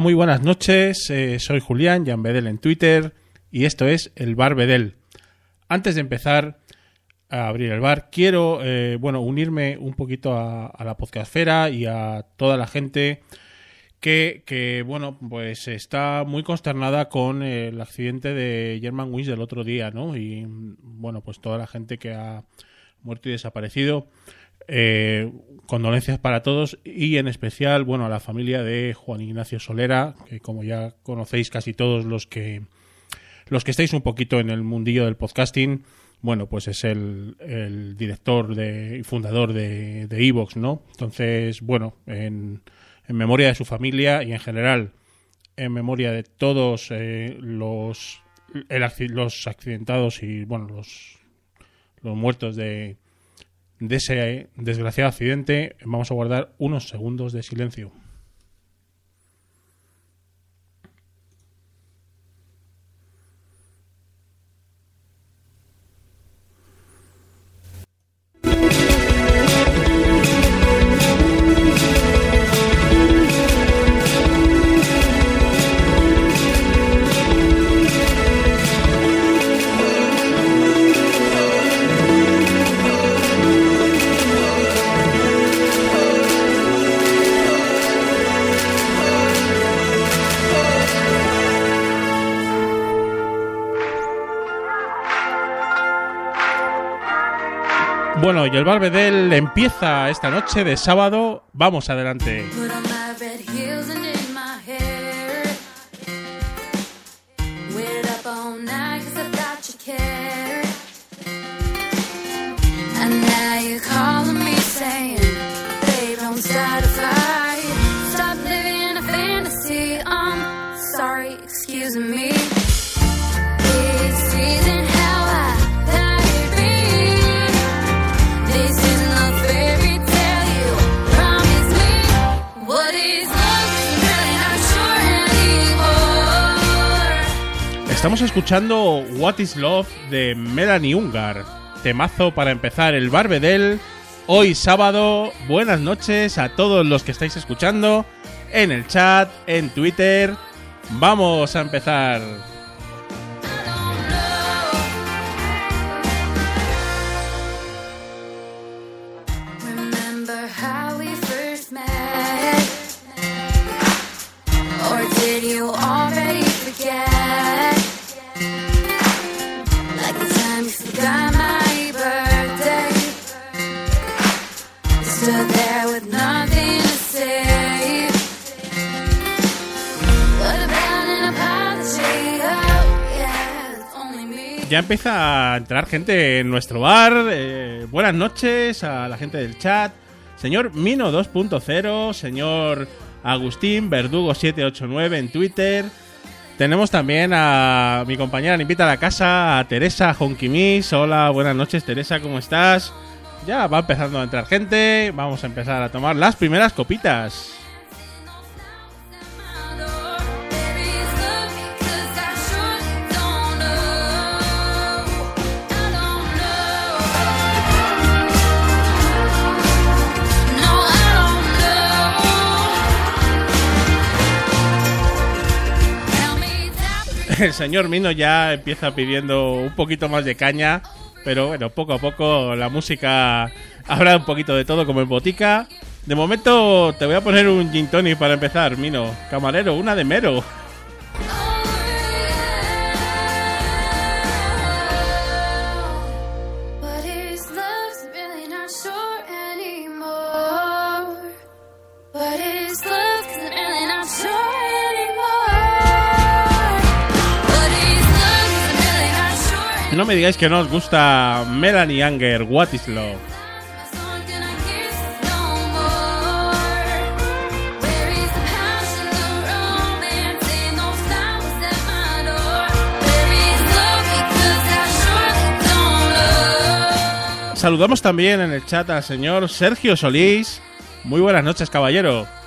Muy buenas noches. eh, soy Julián, Jan Bedel en Twitter y esto es el Bar Bedel. Antes de empezar a abrir el bar, quiero eh, bueno unirme un poquito a, la podcastfera y a toda la gente que, que, bueno pues está muy consternada con el accidente de German Wings del otro día, ¿no? Y bueno pues toda la gente que ha muerto y desaparecido. Eh, condolencias para todos y en especial, bueno, a la familia de Juan Ignacio Solera, que como ya conocéis casi todos los que los que estáis un poquito en el mundillo del podcasting, bueno, pues es el, el director de, y fundador de Evox, ¿no? Entonces, bueno, en, en memoria de su familia y en general en memoria de todos eh, los el los accidentados y bueno los los muertos de de ese desgraciado accidente, vamos a guardar unos segundos de silencio. El Barbedel empieza esta noche de sábado. Vamos adelante. Estamos escuchando What is Love de Melanie Ungar. Temazo para empezar el Barbedel. Hoy sábado. Buenas noches a todos los que estáis escuchando en el chat, en Twitter. Vamos a empezar. Ya empieza a entrar gente en nuestro bar. Eh, buenas noches a la gente del chat. Señor Mino 2.0, señor Agustín Verdugo789 en Twitter. Tenemos también a mi compañera me invita a la casa, a Teresa Honkimis. Hola, buenas noches Teresa, ¿cómo estás? Ya va empezando a entrar gente, vamos a empezar a tomar las primeras copitas. El señor Mino ya empieza pidiendo un poquito más de caña, pero bueno, poco a poco la música habrá un poquito de todo como en botica. De momento te voy a poner un gin tonic para empezar, Mino. Camarero, una de mero. No me digáis que no os gusta Melanie Anger, What is Love. Saludamos también en el chat al señor Sergio Solís. Muy buenas noches, caballero.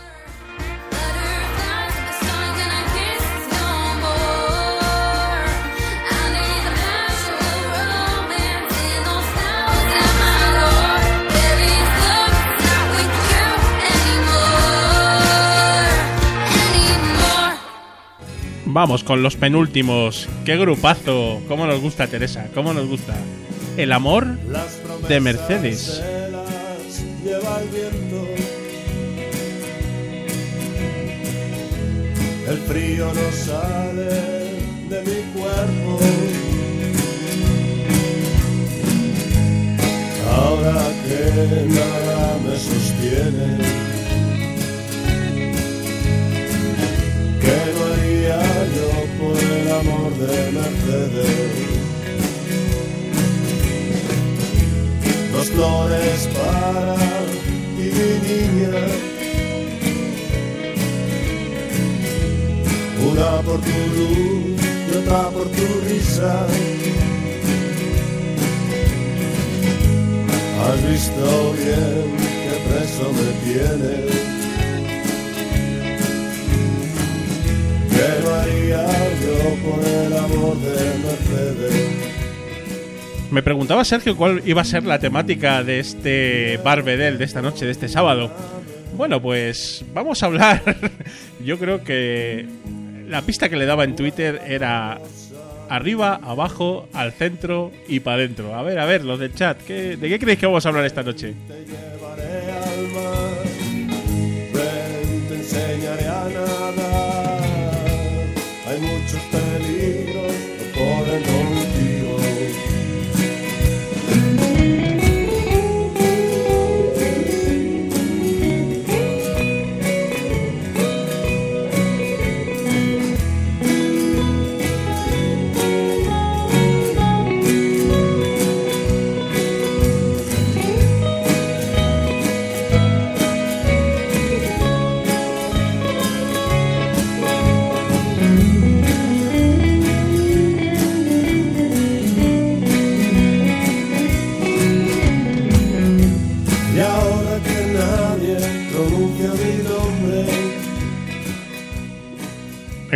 Vamos con los penúltimos. Qué grupazo. Cómo nos gusta Teresa. Cómo nos gusta. El amor de Mercedes. Lleva viento. El frío no sale de mi cuerpo. Ahora que nada me sostiene. Amor de Mercedes? dos flores para ti, niña. Una por tu luz y otra por tu risa. Has visto bien que preso me tienes. Me preguntaba Sergio cuál iba a ser la temática de este Barbedel de esta noche, de este sábado. Bueno, pues vamos a hablar. Yo creo que la pista que le daba en Twitter era arriba, abajo, al centro y para adentro. A ver, a ver, los del chat, ¿qué- ¿de qué creéis que vamos a hablar esta noche?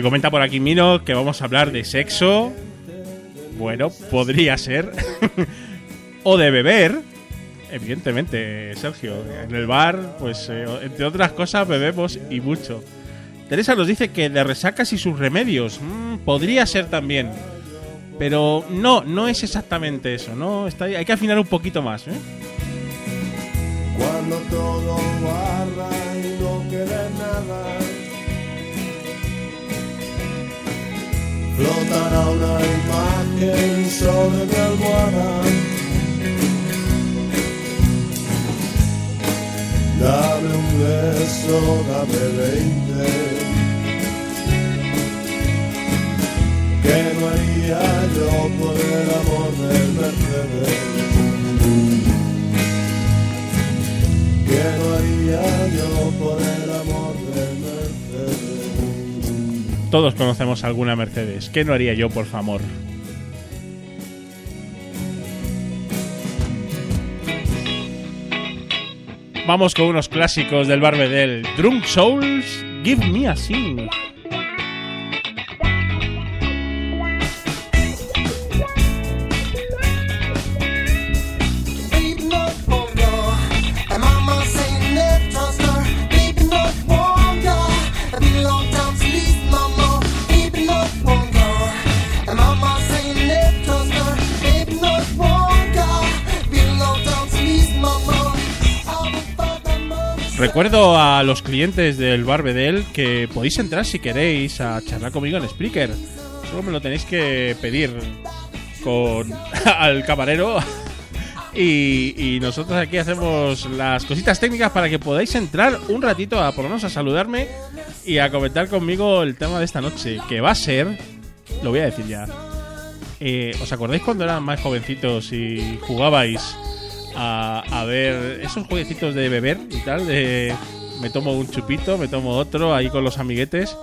Comenta por aquí Mino que vamos a hablar de sexo. Bueno, podría ser. o de beber. Evidentemente, Sergio. En el bar, pues, eh, entre otras cosas, bebemos y mucho. Teresa nos dice que de resacas y sus remedios. Mm, podría ser también. Pero no, no es exactamente eso, ¿no? Está, hay que afinar un poquito más, ¿eh? cuando todo Flotará una imagen sobre mi almohada. Dame un beso, dame veinte. ¿Qué no haría Todos conocemos alguna Mercedes. ¿Qué no haría yo por favor? Vamos con unos clásicos del Barbedel. Drunk Souls, Give Me a Sing. Recuerdo a los clientes del Barbedel que podéis entrar si queréis a charlar conmigo en Spreaker. Solo me lo tenéis que pedir con al camarero. Y, y nosotros aquí hacemos las cositas técnicas para que podáis entrar un ratito a por a saludarme y a comentar conmigo el tema de esta noche, que va a ser, lo voy a decir ya. Eh, ¿Os acordáis cuando eran más jovencitos y jugabais a, a ver esos jueguecitos de beber y tal? De me tomo un chupito, me tomo otro ahí con los amiguetes.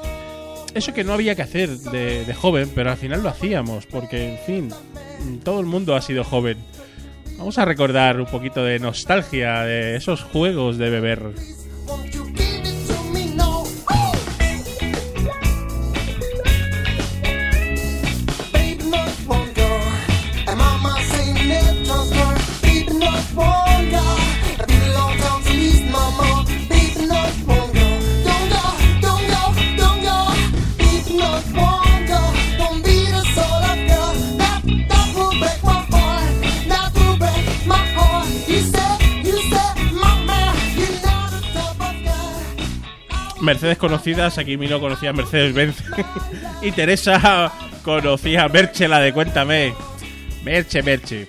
Eso que no había que hacer de, de joven, pero al final lo hacíamos, porque en fin, todo el mundo ha sido joven. Vamos a recordar un poquito de nostalgia de esos juegos de beber. Mercedes conocidas, aquí Milo conocía a Mercedes Benz y Teresa conocía a Merche, la de Cuéntame. Merche, Merche.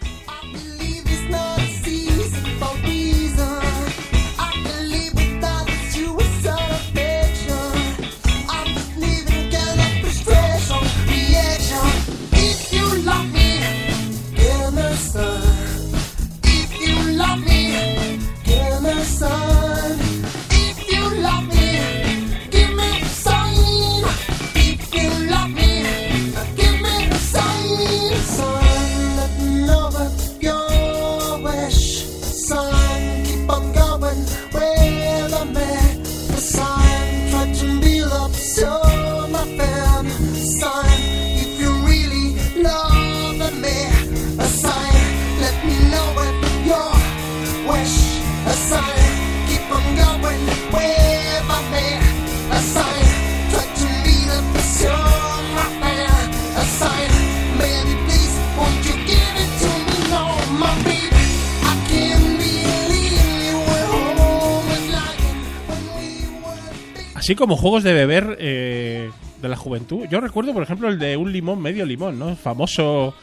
Así como juegos de beber eh, de la juventud. Yo recuerdo, por ejemplo, el de un limón, medio limón, ¿no? Famoso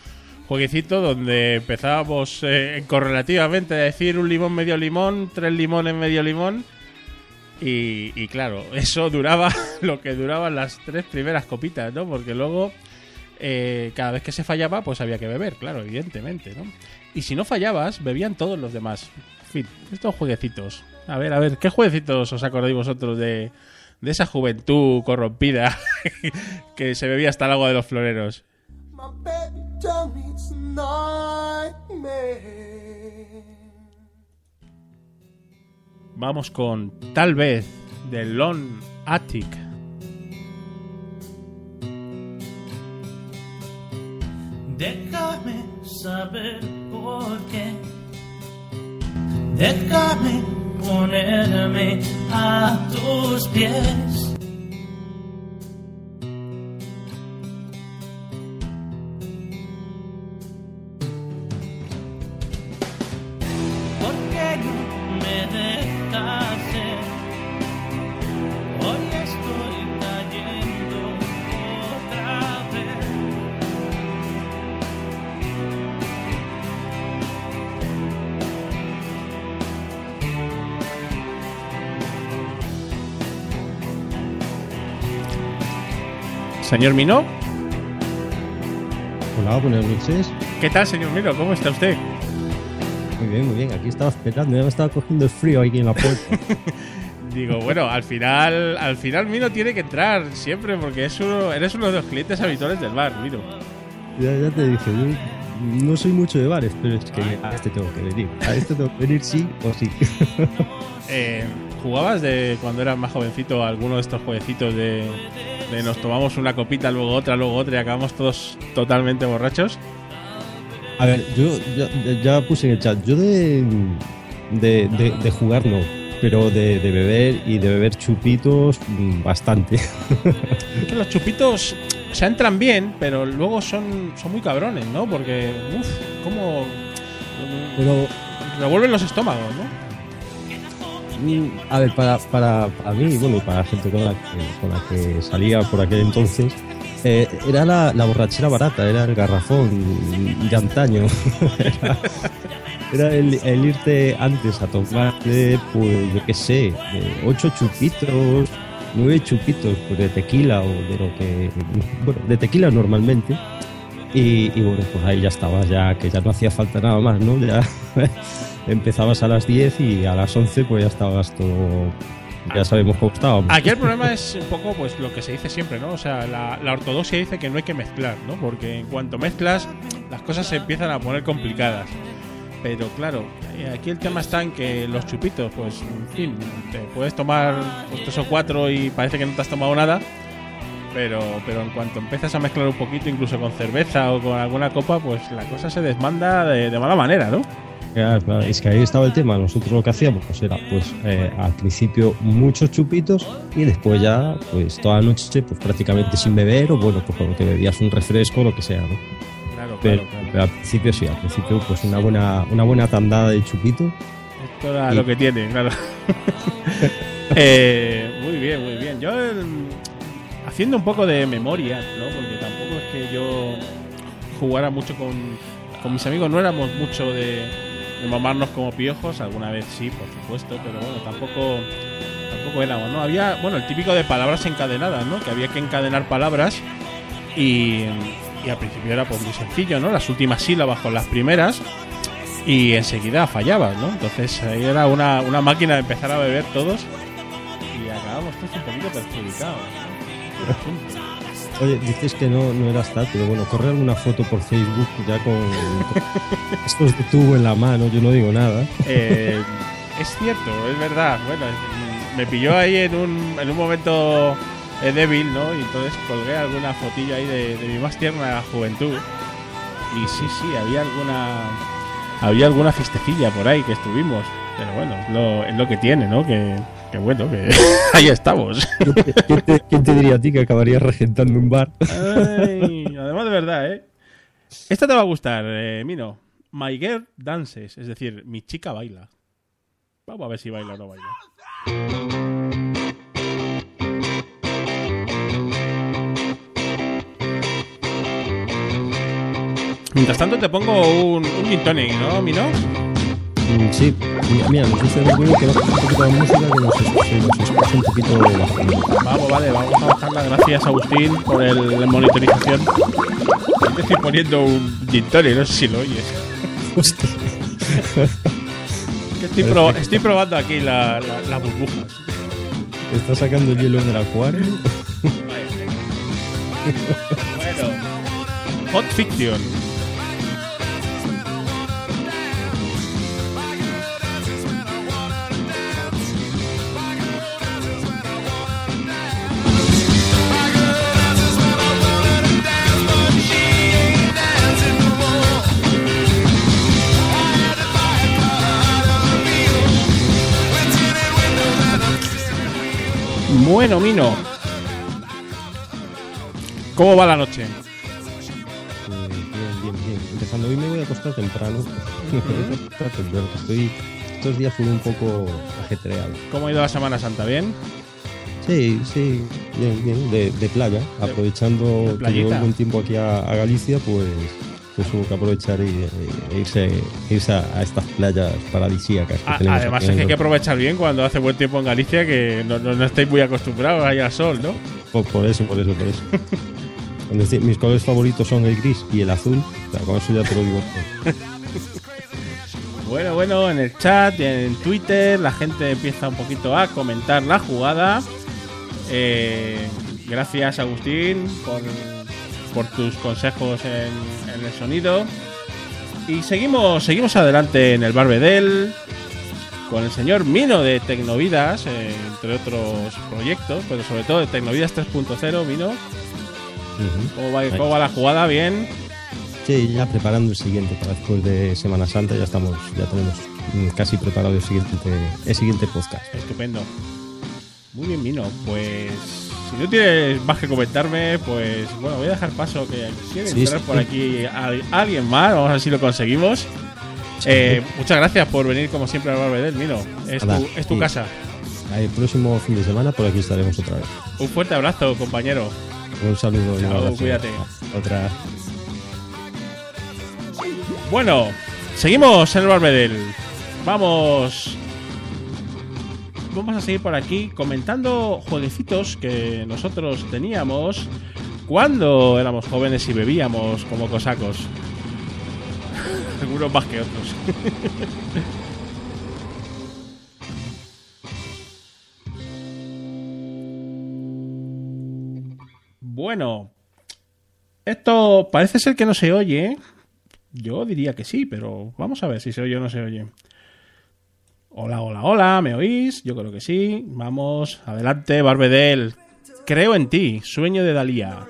jueguecito donde empezábamos eh, correlativamente a decir un limón, medio limón, tres limones, medio limón. Y, y claro, eso duraba lo que duraban las tres primeras copitas, ¿no? Porque luego, eh, cada vez que se fallaba, pues había que beber, claro, evidentemente, ¿no? Y si no fallabas, bebían todos los demás. En fin, estos jueguecitos. A ver, a ver, ¿qué jueguecitos os acordáis vosotros de, de esa juventud corrompida que se bebía hasta el agua de los floreros? Vamos con Tal vez de Lon Attic. Déjame saber por qué. Déjame ponerme a tus pies. Señor Mino, Hola, buenas noches. ¿qué tal, señor Mino? ¿Cómo está usted? Muy bien, muy bien. Aquí estaba esperando. Ya me estaba cogiendo el frío aquí en la puerta. Digo, bueno, al final, al final Mino tiene que entrar siempre porque es uno, eres uno de los clientes habituales del bar, Mino. Ya, ya te dije, yo no soy mucho de bares, pero es que a este tengo que venir. A este tengo que venir sí o sí. Eh, ¿Jugabas de cuando eras más jovencito a alguno de estos jueguecitos de, de nos tomamos una copita, luego otra, luego otra y acabamos todos totalmente borrachos? A ver, yo ya, ya puse en el chat, yo de, de, de- de jugar no, pero de, de beber y de beber chupitos mm, bastante. Los chupitos se entran bien, pero luego son, son muy cabrones, ¿no? Porque, uff, como Pero, revuelven los estómagos, ¿no? Mm, a ver, para, para, para mí, bueno, para la gente con la que, con la que salía por aquel entonces, eh, era la, borrachera barata, era el garrafón de antaño. era era el, el irte antes a tomarte, pues, yo qué sé, eh, ocho chupitos, nueve chupitos pues, de tequila o de lo que. Bueno, de tequila normalmente. Y, y bueno, pues ahí ya estabas, ya que ya no hacía falta nada más, ¿no? Ya empezabas a las 10 y a las 11 pues ya estabas todo. Ya sabemos cómo estábamos. Aquí el problema es un poco pues lo que se dice siempre, ¿no? O sea, la, la ortodoxia dice que no hay que mezclar, ¿no? Porque en cuanto mezclas, las cosas se empiezan a poner complicadas. Pero claro, eh, aquí el tema está en que los chupitos, pues, en fin, te puedes tomar pues, tres o cuatro y parece que no te has tomado nada. Pero, pero en cuanto empiezas a mezclar un poquito, incluso con cerveza o con alguna copa, pues la cosa se desmanda de, de mala manera, ¿no? Claro, claro, es que ahí estaba el tema. Nosotros lo que hacíamos pues era, pues, eh, al principio muchos chupitos y después ya, pues, toda la noche, pues, prácticamente sin beber o, bueno, pues, como que bebías un refresco o lo que sea, ¿no? Claro, Pero, claro, claro. pero al principio sí, al principio, pues, una buena, una buena tandada de chupitos. Esto era Y- lo que tiene, claro. Eh, muy bien, muy bien. Yo, haciendo un poco de memoria, ¿no? Porque tampoco es que yo jugara mucho con, con mis amigos, no éramos mucho de, mamarnos como piojos, alguna vez sí, por supuesto, pero bueno, tampoco tampoco éramos, ¿no? Había, bueno, el típico de palabras encadenadas, ¿no? Que había que encadenar palabras y, y al principio era pues muy sencillo, ¿no? Las últimas sílabas con las primeras y enseguida fallabas, ¿no? Entonces ahí era una, una máquina de empezar a beber todos y acabamos todos un poquito perjudicados. Oye, dices que no, no eras tal, pero bueno, corre alguna foto por Facebook ya con, estos de tubo en la mano, yo no digo nada. Eh, es cierto, es verdad. Bueno, me pilló ahí en un, en un momento eh, débil, ¿no? Y entonces colgué alguna fotillo ahí de, de mi más tierna juventud. Y sí, sí, había alguna había alguna fiestecilla por ahí que estuvimos. Pero bueno, es lo, es lo que tiene, ¿no? Que, que bueno, que ahí estamos. ¿Quién te, quién te- quién te diría a ti que acabarías regentando un bar? Ay, además de verdad, ¿eh? Esta te va a gustar, eh, Mino. My girl dances, es decir, mi chica baila. Vamos a ver si baila o no baila. Mientras tanto te pongo un, un gin tonic, ¿no, Mino? Mm, Sí, mira, mira, nos dice Rodrigo que baja un poquito la música, que nos, se nos escucha un poquito bajo. Vamos, vale, vamos a bajarla. Gracias, Agustín, por el, la monitorización. Te estoy poniendo un gin tonic, no sé si lo oyes. Estoy, pro- estoy probando aquí la, la, las burbujas. Está sacando hielo del acuario. Bueno, Hot Fiction. Bueno, Mino. ¿Cómo va la noche? Pues bien, bien, bien. Empezando hoy me voy a acostar temprano. Que estoy, estos días fue un poco ajetreado. ¿Cómo ha ido la Semana Santa? ¿Bien? Sí, sí, bien, bien, de, de playa. Aprovechando que llevo buen tiempo aquí a, a Galicia, pues, pues hubo que aprovechar y, e irse, irse a, a estas playas paradisíacas que A- tenemos además es que hay que aprovechar bien cuando hace buen tiempo en Galicia, que no, no, no estáis muy acostumbrados ahí al sol, ¿no? Por, por eso, por eso, por eso. Decir, mis colores favoritos son el gris y el azul. O sea, con eso ya te lo digo todo. Bueno, bueno, en el chat, en Twitter, la gente empieza un poquito a comentar la jugada. Eh, gracias, Agustín, por, por tus consejos en, en el sonido. Y seguimos, seguimos adelante en el Barbedel con el señor Mino de Tecnovidas, eh, entre otros proyectos, pero sobre todo de Tecnovidas 3.0, Mino. ¿Cómo va, cómo va la jugada? Bien. Sí, ya preparando el siguiente para después de Semana Santa. Ya estamos, ya tenemos mm, casi preparado el siguiente, el siguiente podcast. Estupendo. Muy bien, Mino. Pues si no tienes más que comentarme, pues bueno, voy a dejar paso que quiere Sí, entrar sí. por aquí al- alguien más. Vamos a ver si lo conseguimos. Eh, muchas gracias por venir como siempre al Barbedel, Mino. Es tu, es tu sí. casa. El próximo fin de semana por aquí estaremos otra vez. Un fuerte abrazo, compañero. Un saludo y un Chao, abrazo. cuídate. Otra. Bueno, seguimos en el Barbedel. Vamos. Vamos a seguir por aquí comentando jueguecitos que nosotros teníamos cuando éramos jóvenes y bebíamos como cosacos. Algunos más que otros. bueno, esto parece ser que no se oye. Yo diría que sí, pero vamos a ver si se oye o no se oye. Hola, hola, hola, ¿me oís? Yo creo que sí. Vamos, adelante, Barbedel. Creo en ti, sueño de Dalía.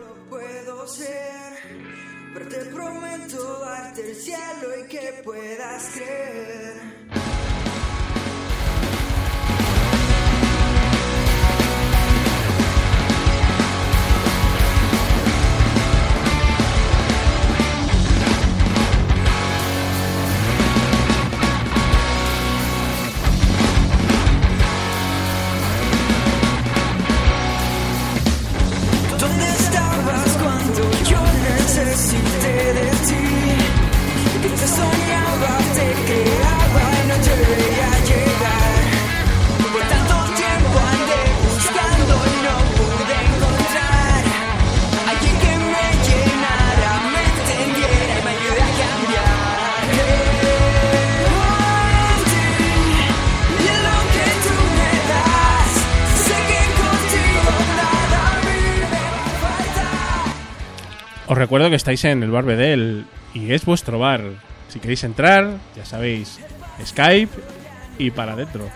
Os recuerdo que estáis en el Barbedel y es vuestro bar. Si queréis entrar, ya sabéis, Skype y para adentro.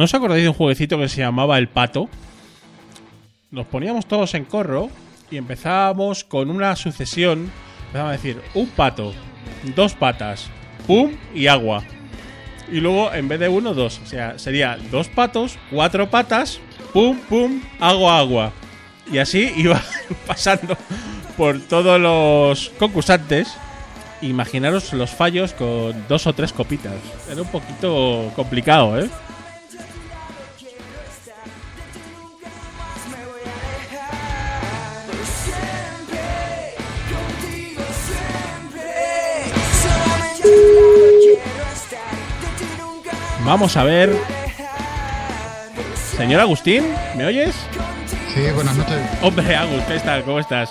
¿No os acordáis de un jueguecito que se llamaba El Pato? Nos poníamos todos en corro y empezábamos con una sucesión. Empezábamos a decir un pato, dos patas, pum y agua. Y luego en vez de uno, dos. O sea, sería dos patos, cuatro patas, pum, pum, agua, agua. Y así iba pasando por todos los concursantes. Imaginaros los fallos con dos o tres copitas. Era un poquito complicado, ¿eh? Vamos a ver. Señor Agustín, ¿me oyes? Sí, buenas noches. Hombre, Agus, ¿qué tal? ¿Cómo estás?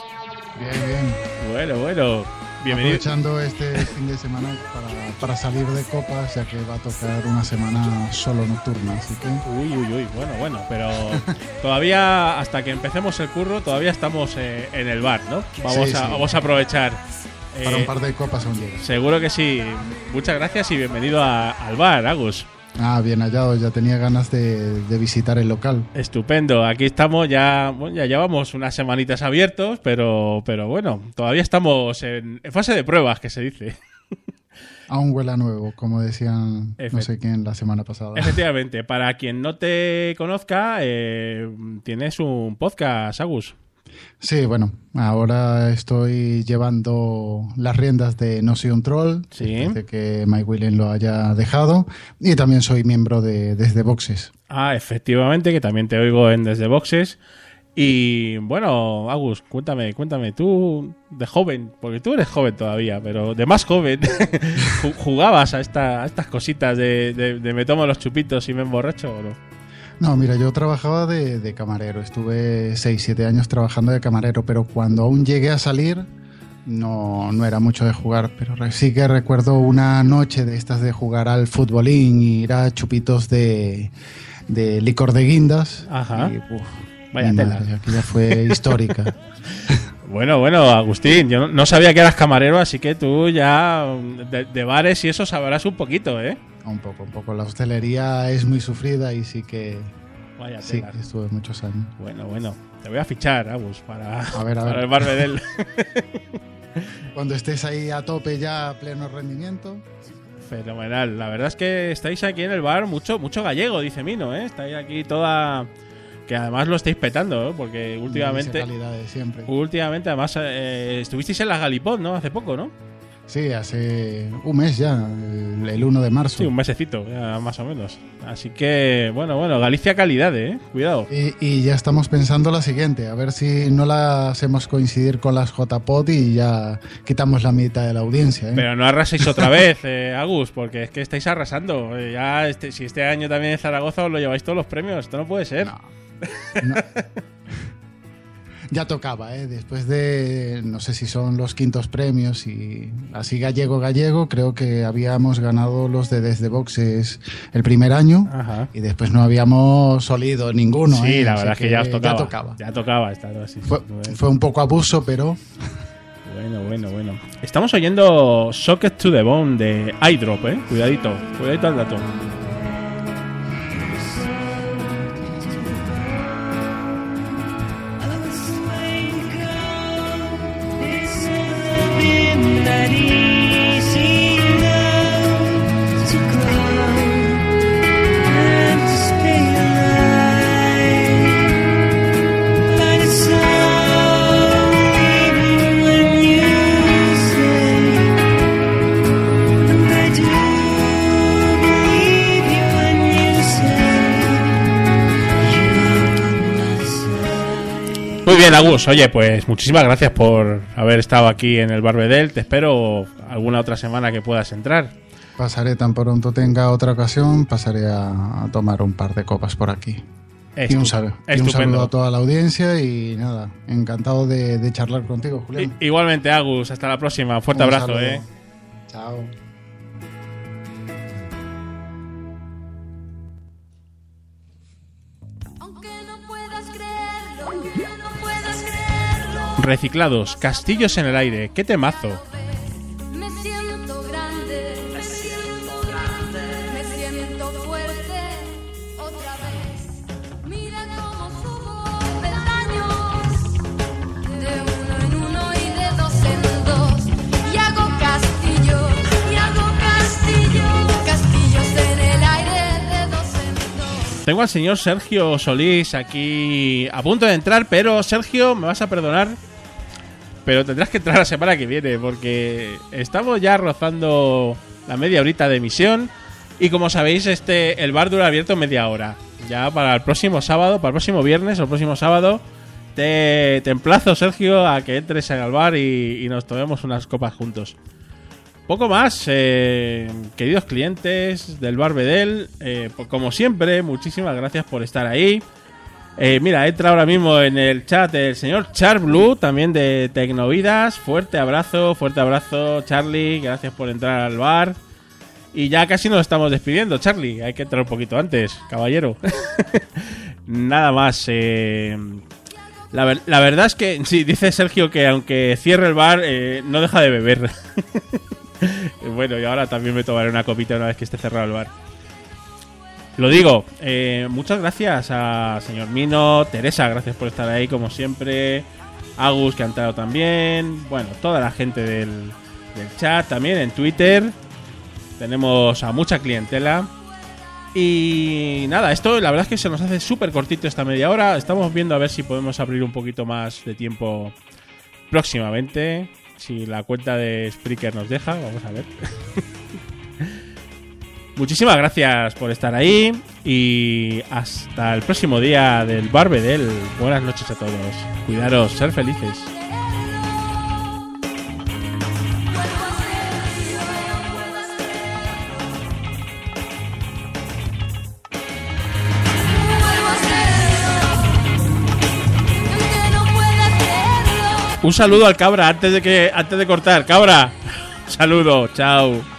Bien, bien. Bueno, bueno. Bienvenido. Aprovechando este fin de semana para, para salir de copas, ya que va a tocar una semana solo nocturna, así que Uy, uy, uy. Bueno, bueno, pero todavía, hasta que empecemos el curro, todavía estamos eh, en el bar, ¿no? Vamos, Sí, a, sí. vamos a aprovechar. para Eh, un par de copas aún llega. seguro que sí. Muchas gracias y bienvenido a- al bar, Agus. Ah, bien hallado, ya tenía ganas de, de visitar el local. Estupendo, aquí estamos ya, bueno, ya llevamos unas semanitas abiertos, pero, pero bueno, todavía estamos en, en fase de pruebas, que se dice. Aún huele a nuevo, como decían no sé quién la semana pasada. Efectivamente, para quien no te conozca, eh, tienes un podcast, Agus. Sí, bueno, ahora estoy llevando las riendas de No Soy un Troll, Sí. después de que Mike Willen lo haya dejado, y también soy miembro de Desde Boxes. Ah, efectivamente, que también te oigo en Desde Boxes. Y bueno, Agus, cuéntame, cuéntame, tú de joven, porque tú eres joven todavía, pero de más joven, ju- ¿jugabas a, esta- a estas cositas de, de- de me tomo los chupitos y me emborracho o no? No, mira, yo trabajaba de, de camarero, estuve 6, 7 años trabajando de camarero, pero cuando aún llegué a salir no, no era mucho de jugar, pero sí que recuerdo una noche de estas de jugar al futbolín y ir a chupitos de, de licor de guindas. Ajá. Y, uf, Vaya tela. madre, aquella fue histórica. Bueno, bueno, Agustín, yo no, sabía que eras camarero, así que tú ya de, de bares y eso sabrás un poquito, ¿eh? un poco, un poco. La hostelería es muy sufrida y sí que, Vaya sí estuve muchos años. Bueno, bueno, te voy a fichar, Agus, para, A ver, a para ver. el Barbedel. Cuando estés ahí a tope ya a pleno rendimiento, Fenomenal. La verdad es que estáis aquí en el bar mucho, mucho gallego, dice Mino, ¿eh? Estáis aquí toda... Que además lo estáis petando, ¿eh? Porque últimamente... de siempre. Últimamente, además, eh, estuvisteis en la Galipod, ¿no? Hace poco, ¿no? Sí, hace un mes ya, el, el 1 de marzo. Sí, un mesecito, ya más o menos. Así que, bueno, bueno, Galicia calidad, ¿eh? Cuidado. Y, y ya estamos pensando la siguiente, a ver si no la hacemos coincidir con las JPOD y ya quitamos la mitad de la audiencia. ¿eh? Pero no arraséis otra vez, eh, Agus, porque es que estáis arrasando. Eh, ya este, si este año también en Zaragoza os lo lleváis todos los premios, esto no puede ser. No. No. Ya tocaba, ¿eh? después de, no sé si son los quintos premios y así gallego gallego, creo que habíamos ganado los de Desde Boxes el primer año Ajá. y después no habíamos olido ninguno. Sí, ¿eh? la verdad es que ya os tocaba. Ya tocaba. Ya tocaba estar así. Fue, fue un poco abuso, pero Bueno, bueno, bueno. Estamos oyendo Socket to the Bone de iDrop, eh. Cuidadito, cuidadito al dato. Bien, Agus. Oye, pues muchísimas gracias por haber estado aquí en el Barbedel. Te espero alguna otra semana que puedas entrar. pasaré tan pronto tenga otra ocasión, pasaré a, a tomar un par de copas por aquí. Y un, sal- y un saludo a toda la audiencia y nada, encantado de, de charlar contigo, Julián. I- igualmente, Agus. Hasta la próxima. Fuerte Un abrazo, saludo. eh. Chao. En el aire de dos en dos. Tengo al señor Sergio Solís aquí a punto de entrar, pero Sergio, me vas a perdonar, pero tendrás que entrar la semana que viene porque estamos ya rozando la media horita de emisión y como sabéis este el bar dura abierto media hora. Ya para el próximo sábado, para el próximo viernes o el próximo sábado te, te emplazo Sergio a que entres en el bar y, y nos tomemos unas copas juntos. Poco más, eh, queridos clientes del Bar Bedel, eh, pues como siempre, muchísimas gracias por estar ahí. Eh, mira, entra ahora mismo en el chat el señor Char Blue, también de Tecnovidas. Fuerte abrazo, fuerte abrazo, Charlie. Gracias por entrar al bar. Y ya casi nos estamos despidiendo, Charlie. Hay que entrar un poquito antes, caballero. Nada más. eh, la, ver- la verdad es que, sí, dice Sergio que aunque cierre el bar, eh, no deja de beber. bueno, y ahora también me tomaré una copita una vez que esté cerrado el bar. Lo digo, eh, muchas gracias a señor Mino, Teresa, gracias por estar ahí como siempre, Agus que ha entrado también, bueno, toda la gente del, del chat, también en Twitter. Tenemos a mucha clientela. Y nada, esto la verdad es que se nos hace súper cortito esta media hora. Estamos viendo a ver si podemos abrir un poquito más de tiempo próximamente. Si la cuenta de Spreaker nos deja, vamos a ver. Muchísimas gracias por estar ahí y hasta el próximo día del Barbedel. Buenas noches a todos. Cuidaros, ser felices. Un saludo al cabra antes de que antes de cortar, cabra. Saludo, chao.